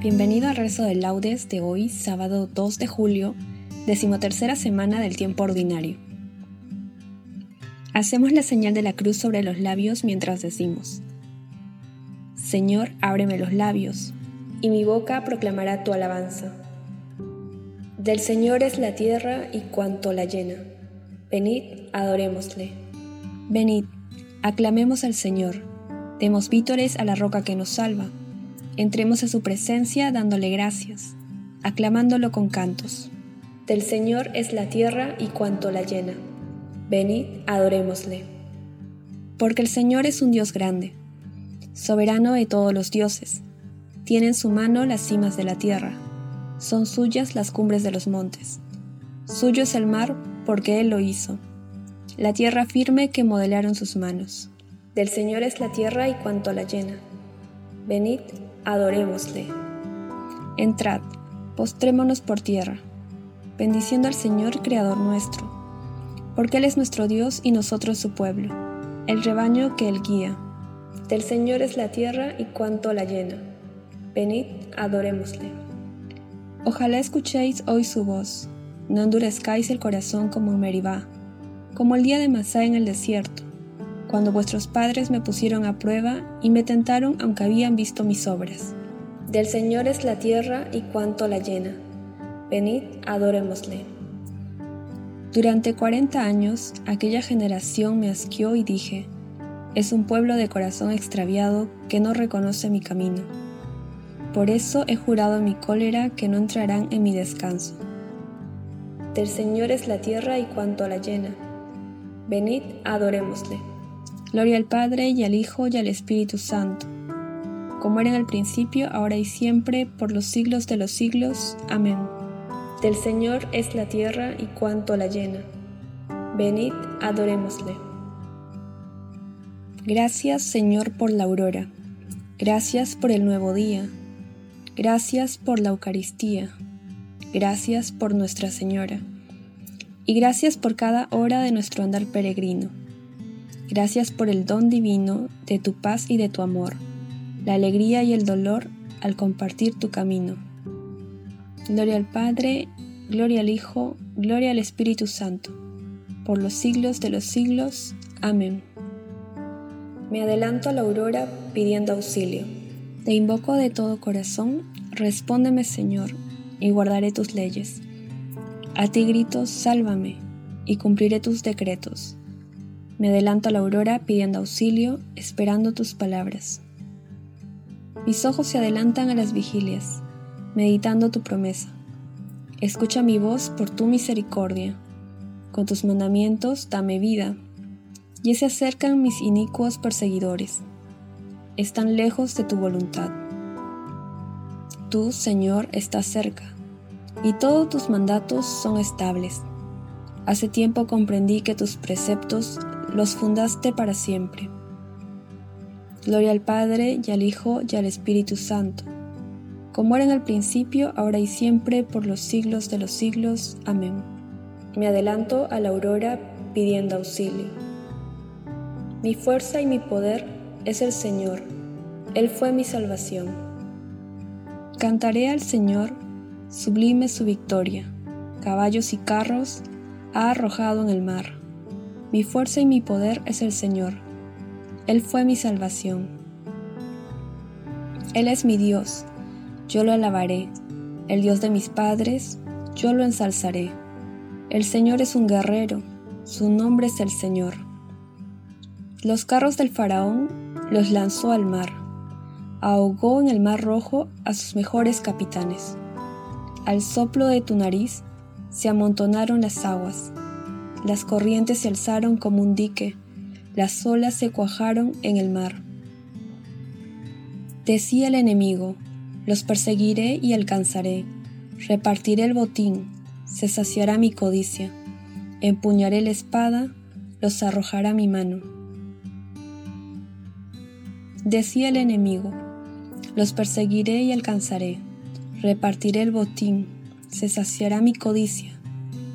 Bienvenido al rezo de laudes de hoy, sábado 2 de julio, decimotercera semana del tiempo ordinario. Hacemos la señal de la cruz sobre los labios mientras decimos, Señor, ábreme los labios, y mi boca proclamará tu alabanza. Del Señor es la tierra y cuanto la llena. Venid, adorémosle. Venid, aclamemos al Señor, demos vítores a la roca que nos salva Entremos a su presencia dándole gracias, aclamándolo con cantos. Del Señor es la tierra y cuanto la llena. Venid, adorémosle. Porque el Señor es un Dios grande, soberano de todos los dioses. Tiene en su mano las cimas de la tierra, son suyas las cumbres de los montes. Suyo es el mar porque Él lo hizo, la tierra firme que modelaron sus manos. Del Señor es la tierra y cuanto la llena. Venid, adorémosle. Entrad, postrémonos por tierra, bendiciendo al Señor Creador nuestro, porque Él es nuestro Dios y nosotros su pueblo, el rebaño que Él guía. Del Señor es la tierra y cuanto la llena. Venid, adorémosle. Ojalá escuchéis hoy su voz, no endurezcáis el corazón como en Meribá, como el día de Masá en el desierto cuando vuestros padres me pusieron a prueba y me tentaron aunque habían visto mis obras. Del Señor es la tierra y cuanto la llena. Venid, adorémosle. Durante cuarenta años aquella generación me asqueó y dije, es un pueblo de corazón extraviado que no reconoce mi camino. Por eso he jurado en mi cólera que no entrarán en mi descanso. Del Señor es la tierra y cuanto la llena. Venid, adorémosle. Gloria al Padre y al Hijo y al Espíritu Santo, como era en el principio, ahora y siempre, por los siglos de los siglos. Amén. Del Señor es la tierra y cuanto la llena. Venid, adorémosle. Gracias, Señor, por la aurora. Gracias por el nuevo día. Gracias por la Eucaristía. Gracias por Nuestra Señora. Y gracias por cada hora de nuestro andar peregrino Gracias por el don divino de tu paz y de tu amor, la alegría y el dolor al compartir tu camino. Gloria al Padre, gloria al Hijo, gloria al Espíritu Santo, por los siglos de los siglos. Amén. Me adelanto a la aurora pidiendo auxilio. Te invoco de todo corazón, respóndeme Señor, y guardaré tus leyes. A ti grito, sálvame, y cumpliré tus decretos. Me adelanto a la aurora pidiendo auxilio, esperando tus palabras. Mis ojos se adelantan a las vigilias, meditando tu promesa. Escucha mi voz por tu misericordia. Con tus mandamientos dame vida. Y se acercan mis inicuos perseguidores. Están lejos de tu voluntad. Tú, Señor, estás cerca, y todos tus mandatos son estables. Hace tiempo comprendí que tus preceptos los fundaste para siempre. Gloria al Padre y al Hijo y al Espíritu Santo, como era en el principio, ahora y siempre, por los siglos de los siglos. Amén. Me adelanto a la aurora pidiendo auxilio. Mi fuerza y mi poder es el Señor, Él fue mi salvación. Cantaré al Señor, sublime su victoria, caballos y carros ha arrojado en el mar. Mi fuerza y mi poder es el Señor, Él fue mi salvación. Él es mi Dios, yo lo alabaré, el Dios de mis padres, yo lo ensalzaré. El Señor es un guerrero, su nombre es el Señor. Los carros del faraón los lanzó al mar, ahogó en el mar rojo a sus mejores capitanes. Al soplo de tu nariz se amontonaron las aguas, las corrientes se alzaron como un dique, las olas se cuajaron en el mar. Decía el enemigo, los perseguiré y alcanzaré. Repartiré el botín, se saciará mi codicia. Empuñaré la espada, los arrojará mi mano. Decía el enemigo, los perseguiré y alcanzaré. Repartiré el botín, se saciará mi codicia.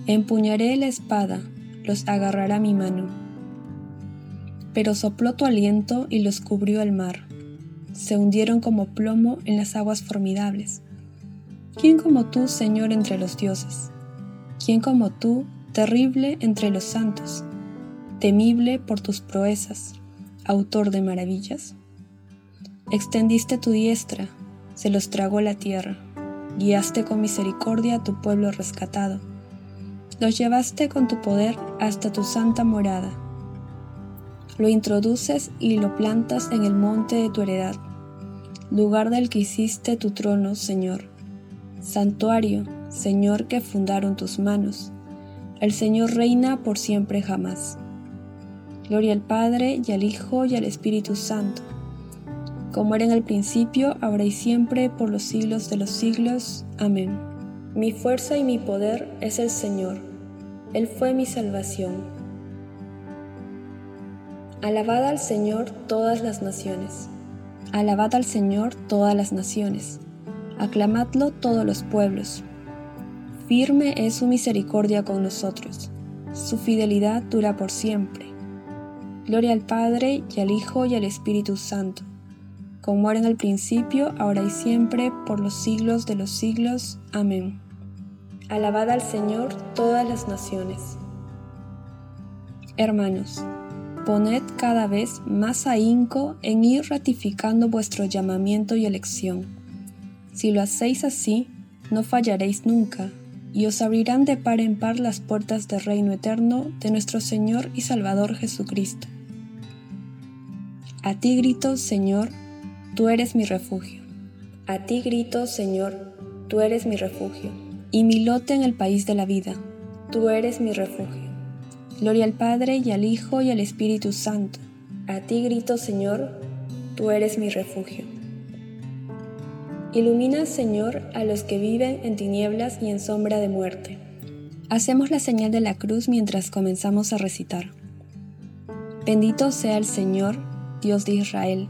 Empuñaré la espada, los agarrará mi mano. Pero sopló tu aliento y los cubrió el mar se hundieron como plomo en las aguas formidables. ¿Quién como tú, Señor, entre los dioses? ¿Quién como tú, terrible entre los santos, temible por tus proezas, autor de maravillas? Extendiste tu diestra, se los tragó la tierra, guiaste con misericordia a tu pueblo rescatado, los llevaste con tu poder hasta tu santa morada lo introduces y lo plantas en el monte de tu heredad, lugar del que hiciste tu trono, Señor. Santuario, Señor, que fundaron tus manos. El Señor reina por siempre jamás. Gloria al Padre y al Hijo y al Espíritu Santo, como era en el principio, ahora y siempre, por los siglos de los siglos. Amén. Mi fuerza y mi poder es el Señor. Él fue mi salvación. Alabad al Señor todas las naciones. Alabad al Señor todas las naciones. Aclamadlo todos los pueblos. Firme es su misericordia con nosotros. Su fidelidad dura por siempre. Gloria al Padre y al Hijo y al Espíritu Santo, como era en el principio, ahora y siempre, por los siglos de los siglos. Amén. Alabad al Señor todas las naciones. Hermanos, poned cada vez más ahínco en ir ratificando vuestro llamamiento y elección. Si lo hacéis así, no fallaréis nunca, y os abrirán de par en par las puertas del reino eterno de nuestro Señor y Salvador Jesucristo. A ti grito, Señor, tú eres mi refugio. A ti grito, Señor, tú eres mi refugio, y mi lote en el país de la vida, tú eres mi refugio. Gloria al Padre y al Hijo y al Espíritu Santo. A ti grito, Señor, tú eres mi refugio. Ilumina, Señor, a los que viven en tinieblas y en sombra de muerte. Hacemos la señal de la cruz mientras comenzamos a recitar. Bendito sea el Señor, Dios de Israel,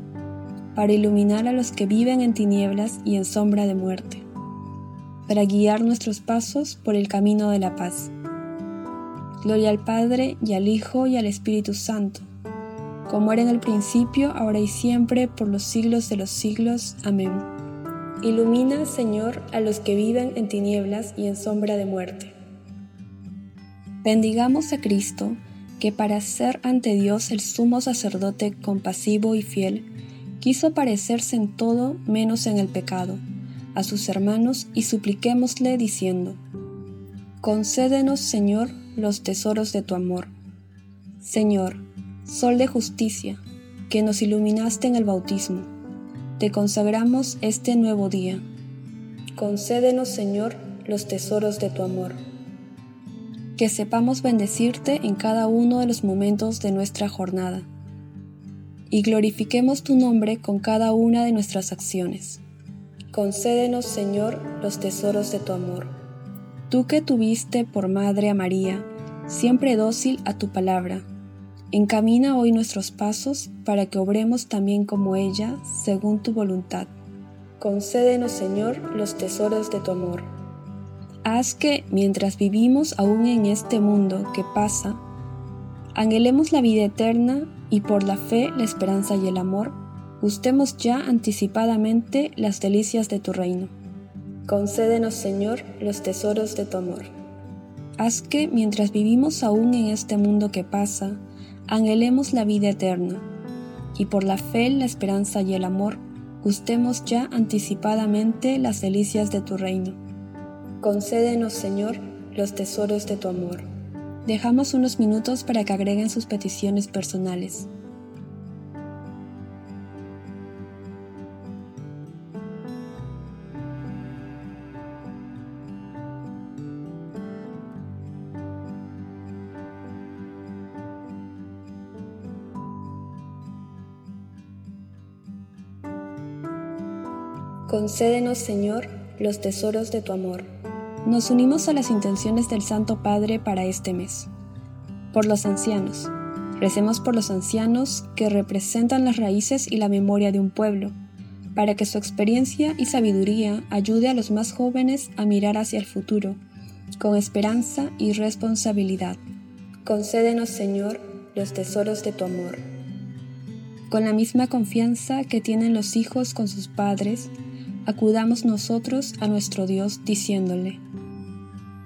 para iluminar a los que viven en tinieblas y en sombra de muerte para guiar nuestros pasos por el camino de la paz. Gloria al Padre y al Hijo y al Espíritu Santo, como era en el principio, ahora y siempre, por los siglos de los siglos. Amén. Ilumina, Señor, a los que viven en tinieblas y en sombra de muerte. Bendigamos a Cristo, que para ser ante Dios el sumo sacerdote compasivo y fiel, quiso parecerse en todo menos en el pecado, a sus hermanos y supliquémosle diciendo, Concédenos, Señor, los tesoros de tu amor. Señor, Sol de justicia, que nos iluminaste en el bautismo, te consagramos este nuevo día. Concédenos, Señor, los tesoros de tu amor. Que sepamos bendecirte en cada uno de los momentos de nuestra jornada y glorifiquemos tu nombre con cada una de nuestras acciones. Concédenos, Señor, los tesoros de tu amor. Tú que tuviste por madre a María, siempre dócil a tu palabra, encamina hoy nuestros pasos para que obremos también como ella, según tu voluntad. Concédenos, Señor, los tesoros de tu amor. Haz que, mientras vivimos aún en este mundo que pasa, anhelemos la vida eterna y por la fe, la esperanza y el amor, gustemos ya anticipadamente las delicias de tu reino. Concédenos, Señor, los tesoros de tu amor. Haz que, mientras vivimos aún en este mundo que pasa, anhelemos la vida eterna, y por la fe, la esperanza y el amor, gustemos ya anticipadamente las delicias de tu reino. Concédenos, Señor, los tesoros de tu amor. Dejamos unos minutos para que agreguen sus peticiones personales. Concédenos, Señor, los tesoros de tu amor. Nos unimos a las intenciones del Santo Padre para este mes. Por los ancianos. Recemos por los ancianos que representan las raíces y la memoria de un pueblo, para que su experiencia y sabiduría ayude a los más jóvenes a mirar hacia el futuro, con esperanza y responsabilidad. Concédenos, Señor, los tesoros de tu amor. Con la misma confianza que tienen los hijos con sus padres, acudamos nosotros a nuestro Dios diciéndole,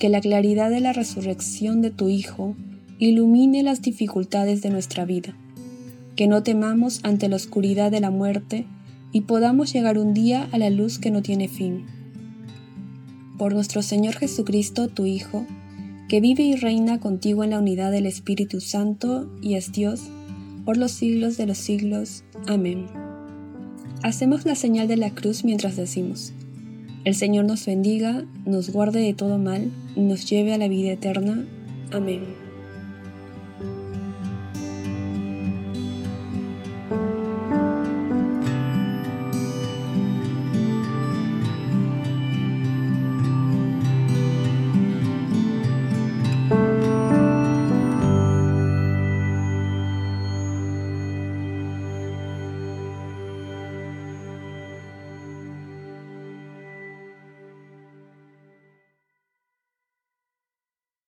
que la claridad de la resurrección de tu Hijo ilumine las dificultades de nuestra vida, que no temamos ante la oscuridad de la muerte y podamos llegar un día a la luz que no tiene fin. Por nuestro Señor Jesucristo, tu Hijo, que vive y reina contigo en la unidad del Espíritu Santo y es Dios, por los siglos de los siglos. Amén. Hacemos la señal de la cruz mientras decimos, el Señor nos bendiga, nos guarde de todo mal nos lleve a la vida eterna. Amén.